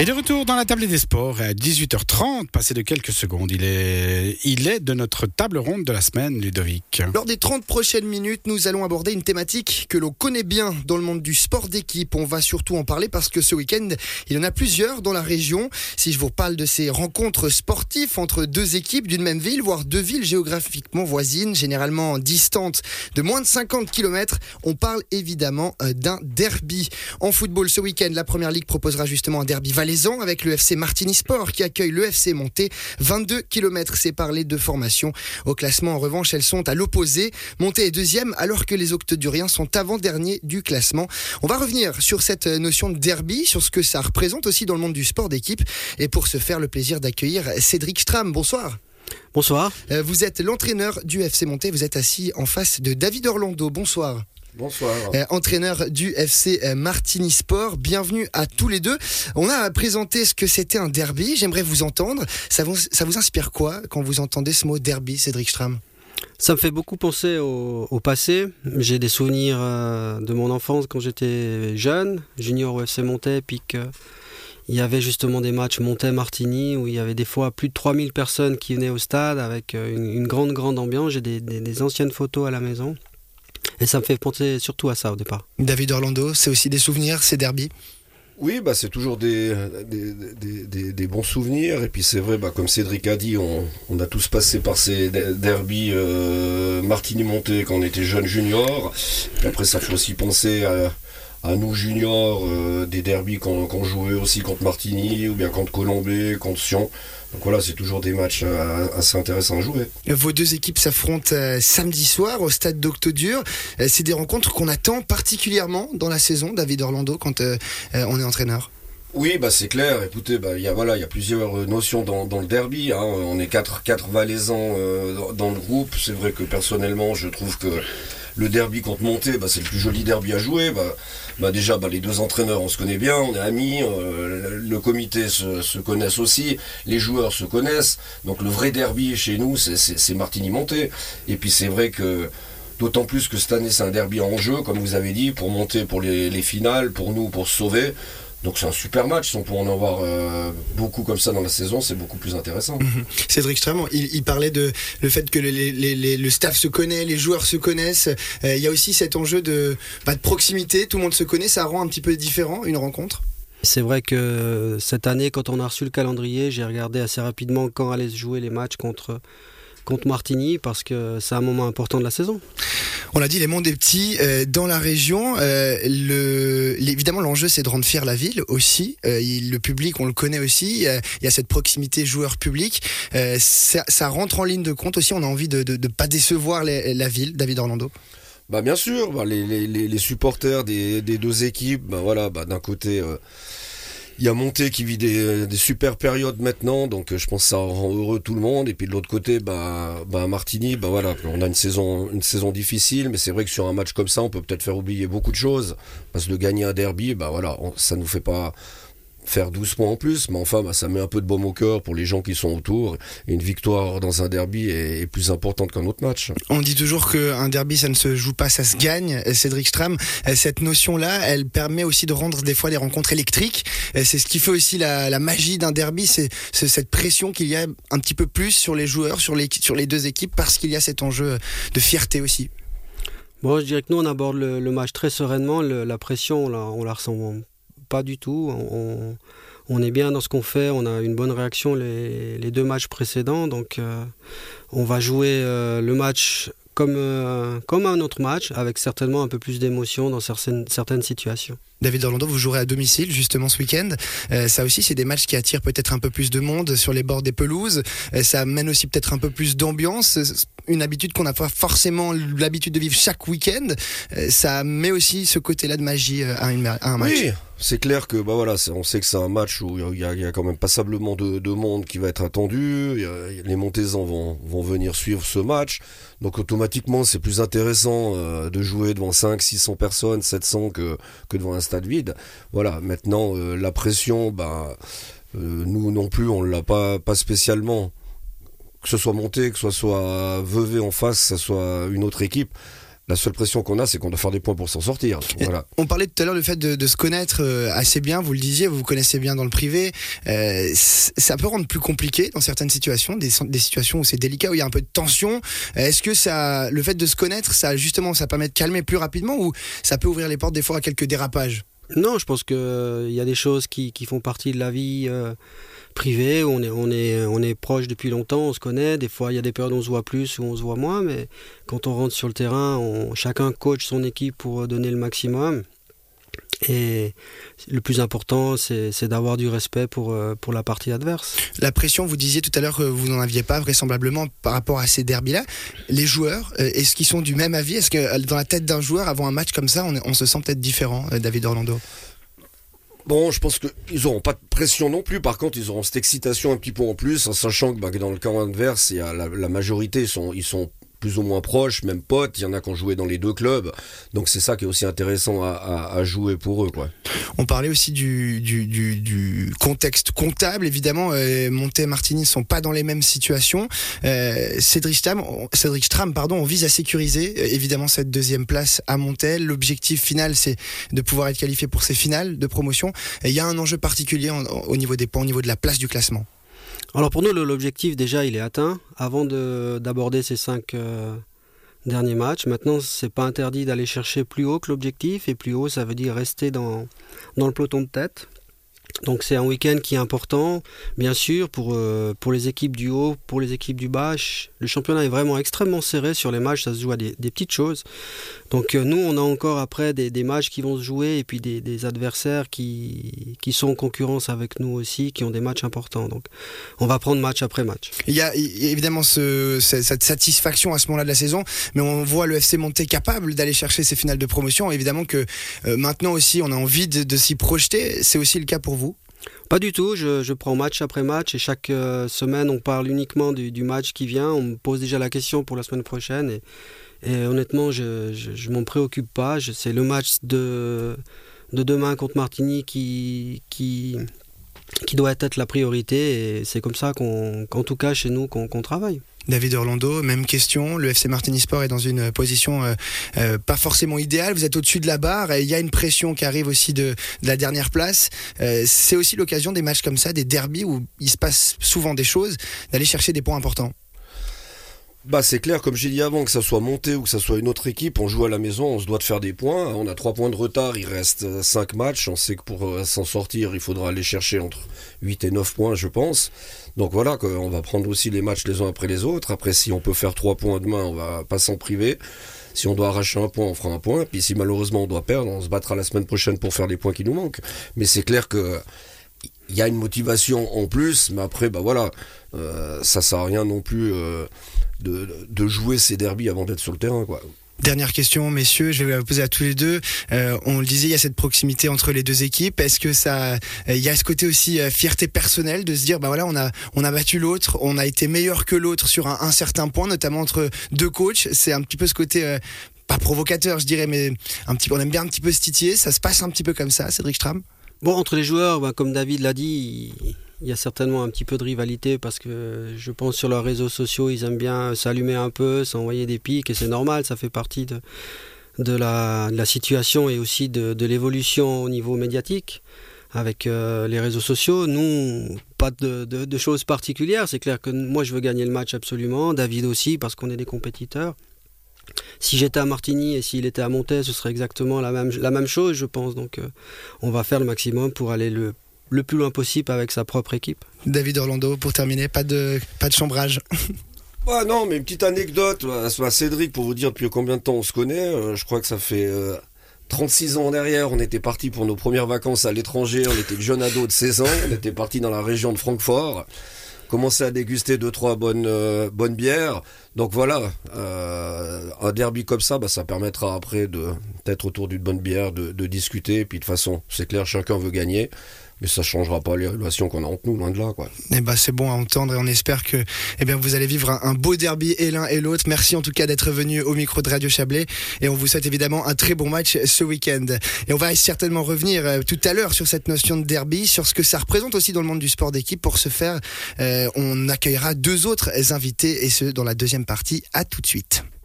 Et de retour dans la table des sports à 18h30, passé de quelques secondes. Il est, il est de notre table ronde de la semaine, Ludovic. Lors des 30 prochaines minutes, nous allons aborder une thématique que l'on connaît bien dans le monde du sport d'équipe. On va surtout en parler parce que ce week-end, il y en a plusieurs dans la région. Si je vous parle de ces rencontres sportives entre deux équipes d'une même ville, voire deux villes géographiquement voisines, généralement distantes de moins de 50 km, on parle évidemment euh, d'un derby. En football, ce week-end, la Première Ligue proposera justement un derby valaisan avec le FC Martini Sport qui accueille le FC Monté. 22 km séparent les deux formations. Au classement, en revanche, elles sont à l'opposé. Monté est deuxième alors que les Octoduriens sont avant-derniers du classement. On va revenir sur cette notion de derby, sur ce que ça représente aussi dans le monde du sport d'équipe. Et pour ce faire, le plaisir d'accueillir Cédric Stram. Bonsoir. Bonsoir. Euh, Vous êtes l'entraîneur du FC Monté. Vous êtes assis en face de David Orlando. Bonsoir. Bonsoir. Euh, entraîneur du FC euh, Martini Sport. Bienvenue à tous les deux. On a présenté ce que c'était un derby. J'aimerais vous entendre. Ça vous, ça vous inspire quoi quand vous entendez ce mot derby, Cédric Stram? Ça me fait beaucoup penser au, au passé. J'ai des souvenirs euh, de mon enfance quand j'étais jeune, junior au FC Montais, puis que il y avait justement des matchs Montais-Martigny où il y avait des fois plus de 3000 personnes qui venaient au stade avec une, une grande, grande ambiance. J'ai des, des- des anciennes photos à la maison. Et ça me fait penser surtout à ça au départ. David Orlando, c'est aussi des souvenirs, ces derby Oui, bah, c'est toujours des, des, des- des- des bons souvenirs. Et puis c'est vrai, bah, comme Cédric a dit, on, on a tous passé par ces de- derbies euh, Martini-Monté quand on était jeune junior. Après, ça fait aussi penser à, à nous juniors, euh, des derbies qu'on jouait aussi contre Martigny, ou bien contre Colombé, contre Sion. Donc voilà, c'est toujours des matchs euh, assez intéressants à jouer. Vos deux équipes s'affrontent euh, samedi soir au stade d'Octodur. C'est des rencontres qu'on attend particulièrement dans la saison, David Orlando, quand on est entraîneur. Oui, bah c'est clair. Écoutez, bah il y a voilà, il y a plusieurs notions dans, dans le derby. hein. On est quatre quatre Valaisans euh, dans- dans le groupe. C'est vrai que personnellement, je trouve que le derby contre Monté, bah, c'est le plus joli derby à jouer. Bah, bah déjà, les deux entraîneurs, on se connaît bien, on est amis. euh, le- comité se, connaissent aussi, les joueurs se connaissent. Donc le vrai derby chez nous, c'est- Martigny-Monté. Et puis c'est vrai que D'autant plus que cette année c'est un derby en jeu, comme vous avez dit, pour monter pour les, les finales, pour nous, pour se sauver. Donc c'est un super match. Si on peut en avoir euh, beaucoup comme ça dans la saison, c'est beaucoup plus intéressant. Cédric Stram, il, il parlait de le fait que les- les- les- le staff se connaît, les joueurs se connaissent. Euh, il y a aussi cet enjeu de, bah, de proximité, tout le monde se connaît, ça rend un petit peu différent une rencontre. C'est vrai que cette année, quand on a reçu le calendrier, j'ai regardé assez rapidement quand allaient se jouer les matchs contre, contre Martigny parce que c'est un moment important de la saison. On l'a dit, les mondes est petits euh, dans la région. euh, le, évidemment, l'enjeu c'est de rendre fier la ville aussi. Euh, il- le public, on le connaît aussi. euh, il y a cette proximité joueur-public. Euh, ça, ça rentre en ligne de compte aussi. On a envie de ne pas décevoir les- la ville, David Orlando. Bah bien sûr, bah, les, les- les- les supporters des, des deux équipes, bah voilà, bah, d'un côté. Euh, il y a Monté qui vit des, des super périodes maintenant, donc euh, je pense que ça rend heureux tout le monde. Et puis de l'autre côté, bah, bah Martigny, bah voilà, on a une saison, une saison difficile, mais c'est vrai que sur un match comme ça, on peut peut-être faire oublier beaucoup de choses. Parce que de gagner un derby, bah voilà, ça nous fait pas faire 12 points en plus, mais enfin, bah, ça met un peu de baume au cœur pour les gens qui sont autour. Et une victoire dans un derby est, est plus importante qu'un autre match. On dit toujours qu'un derby, ça ne se joue pas, ça se gagne. Euh, Cédric Stram, euh, cette notion-là, elle permet aussi de rendre des fois des rencontres électriques. Euh, C'est ce qui fait aussi la, la magie d'un derby, c'est c'est cette pression qu'il y a un petit peu plus sur les joueurs, sur les, sur les deux équipes, parce qu'il y a cet enjeu de fierté aussi. Bon, je dirais que nous, on aborde le, le match très sereinement. Le- la pression, on la, on la ressent pas du tout. On, on est bien dans ce qu'on fait. On a une bonne réaction les, les deux matchs précédents. Donc, euh, on va jouer euh, le match comme, euh, comme un autre match, avec certainement un peu plus d'émotion dans certaines, certaines situations. David Orlando, vous jouerez à domicile justement ce week-end. Euh, ça aussi, c'est des matchs qui attirent peut-être un peu plus de monde sur les bords des pelouses. Euh, ça amène aussi peut-être un peu plus d'ambiance. C'est Une habitude qu'on n'a pas forcément l'habitude de vivre chaque week-end. Euh, ça met aussi ce côté-là de magie à, une- à un match. Oui, c'est clair que bah voilà, on sait que c'est un match où il y, a- y quand même passablement de, de monde qui va être attendu. Y a- les Montésans vont, vont venir suivre ce match. Donc automatiquement, c'est plus intéressant euh, de jouer devant 5, 600 personnes, 700 que, que devant un stade vide. Voilà, maintenant, euh, la pression, bah, euh, nous non plus, on ne l'a pas, pas spécialement. Que ce soit monté, que ce soit Vevey en face, que ce soit une autre équipe. La seule pression qu'on a, c'est qu'on doit faire des points pour s'en sortir. Voilà. On parlait tout à l'heure du fait de, se connaître euh, assez bien, vous le disiez, vous vous connaissez bien dans le privé. Euh, ça peut rendre plus compliqué dans certaines situations, des, situations où c'est délicat, où il y a un peu de tension. Est-ce que ça, le fait de se connaître, ça justement, ça permet de calmer plus rapidement ou ça peut ouvrir les portes des fois à quelques dérapages? Non, je pense qu'il il y a des choses qui, font partie de la vie privé, on est, on, est, on est proche depuis longtemps, on se connaît. Des fois, il y a des périodes où on se voit plus ou on se voit moins, mais quand on rentre sur le terrain, chacun coach son équipe pour donner le maximum. Et le plus important, c'est d'avoir du respect pour, euh, pour la partie adverse. La pression, vous disiez tout à l'heure que vous n'en aviez pas vraisemblablement par rapport à ces derbys-là. Les joueurs, euh, est-ce qu'ils sont du même avis? Est-ce que euh, dans la tête d'un joueur, avant un match comme ça, on, on se sent peut-être différent, David Orlando? Bon, je pense qu'ils n'auront pas de pression non plus. Par contre, ils auront cette excitation un petit peu en plus, en sachant que bah, dans le camp adverse, il y a la, la majorité sont, ils sont plus ou moins proches, même potes. Il y en a qui ont joué dans les deux clubs. Donc c'est ça qui est aussi intéressant à, jouer pour eux. Quoi. On parlait aussi du, contexte comptable. Évidemment, euh, Monté et Martini ne sont pas dans les mêmes situations. Euh, Cédric, Stram, Cédric Stram, pardon, on vise à sécuriser euh, évidemment cette deuxième place à Montel. L'objectif final, c'est de pouvoir être qualifié pour ces finales de promotion. il y a un enjeu particulier au niveau des points, au niveau de la place du classement. Alors pour nous, l'objectif déjà, il est atteint avant d'aborder ces cinq euh, derniers matchs. Maintenant, c'est pas interdit d'aller chercher plus haut que l'objectif, et plus haut, ça veut dire rester dans, dans le peloton de tête. Donc c'est un week-end qui est important, bien sûr, pour, euh, pour les équipes du haut, pour les équipes du bas. Le championnat est vraiment extrêmement serré sur les matchs, ça se joue à des, petites choses. Donc euh, nous, on a encore après des, matchs qui vont se jouer et puis des, adversaires qui, qui sont en concurrence avec nous aussi, qui ont des matchs importants. Donc on va prendre match après match. Il y a évidemment ce, cette satisfaction à ce moment-là de la saison, mais on voit le FC Monté capable d'aller chercher ces finales de promotion. Évidemment que euh, maintenant aussi, on a envie de, de s'y projeter. C'est aussi le cas pour vous pas du tout, je, prends match après match et chaque euh, semaine on parle uniquement du, match qui vient, on me pose déjà la question pour la semaine prochaine et, honnêtement je, je, m'en préoccupe pas, c'est le match de, de demain contre Martigny qui, qui, qui doit être la priorité et c'est comme ça qu'en tout cas chez nous qu'on travaille. David Orlando, même question. Le FC Martini Sport est dans une position euh, euh, pas forcément idéale. Vous êtes au-dessus de la barre. Et il y a une pression qui arrive aussi de, la dernière place. Euh, c'est aussi l'occasion des matchs comme ça, des derbies où il se passe souvent des choses, d'aller chercher des points importants. Bah c'est clair, comme j'ai dit avant, que ça soit monté ou que ça soit une autre équipe, on joue à la maison, on se doit de faire des points. On a trois points de retard, il reste cinq matchs. On sait que pour s'en sortir, il faudra aller chercher entre 8 et 9 points, je pense. Donc voilà, on va prendre aussi les matchs les uns après les autres. Après, si on peut faire trois points demain, on va pas s'en priver. Si on doit arracher un point, on fera un point. Puis si malheureusement on doit perdre, on se battra la semaine prochaine pour faire les points qui nous manquent. Mais c'est clair que il y a une motivation en plus, mais après, bah voilà, euh, ça sert à rien non plus euh, de, jouer ces derbies avant d'être sur le terrain. Dernière question, messieurs, je vais vous la poser à tous les deux. Euh, on le disait, il y a cette proximité entre les deux équipes. Est-ce que ça, il y a ce côté aussi fierté personnelle de se dire, bah voilà, on a, on a battu l'autre, on a été meilleur que l'autre sur un, certain point, notamment entre deux coachs. C'est un petit peu ce côté pas provocateur, je dirais, mais un petit, on aime bien un petit peu se titiller. Ça se passe un petit peu comme ça, Cédric Stram? Bon, entre les joueurs, bah, comme David l'a dit il y a certainement un petit peu de rivalité parce que je pense sur leurs réseaux sociaux, ils aiment bien s'allumer un peu, s'envoyer des pics et c'est normal, ça fait partie de, la, situation et aussi de, l'évolution au niveau médiatique avec euh, les réseaux sociaux. Nous, pas de choses particulières, c'est clair que moi je veux gagner le match absolument, David aussi parce qu'on est des compétiteurs. Si j'étais à Martigny et s'il était à Montaix, ce serait exactement la même, la même chose, je pense. Donc, euh, on va faire le maximum pour aller le le plus loin possible avec sa propre équipe. David Orlando, pour terminer, pas de, pas de chambrage. Ah non, mais une petite anecdote à Cédric pour vous dire depuis combien de temps on se connaît. Euh, je crois que ça fait 36 euh, ans derrière. On était parti pour nos premières vacances à l'étranger. On était jeune ado de 16 ans. On était parti dans la région de Francfort. Commencer à déguster deux trois bonnes euh, bonnes bières. Donc voilà, un derby comme ça, bah, ça permettra après de d'être autour d'une bonne bière, de, de discuter. Et puis de toute façon, c'est clair, chacun veut gagner mais ça changera pas les relations qu'on a entre nous, loin de là. Quoi. Eh ben, c'est bon à entendre et on espère que eh bien, vous allez vivre un, beau derby et l'un et l'autre. Merci en tout cas d'être venu au micro de Radio Chablais et on vous souhaite évidemment un très bon match ce week-end. Et on va certainement revenir euh, tout à l'heure sur cette notion de derby, sur ce que ça représente aussi dans le monde du sport d'équipe. Pour ce faire, euh, on accueillera deux autres invités et ce dans la deuxième partie. À tout de suite.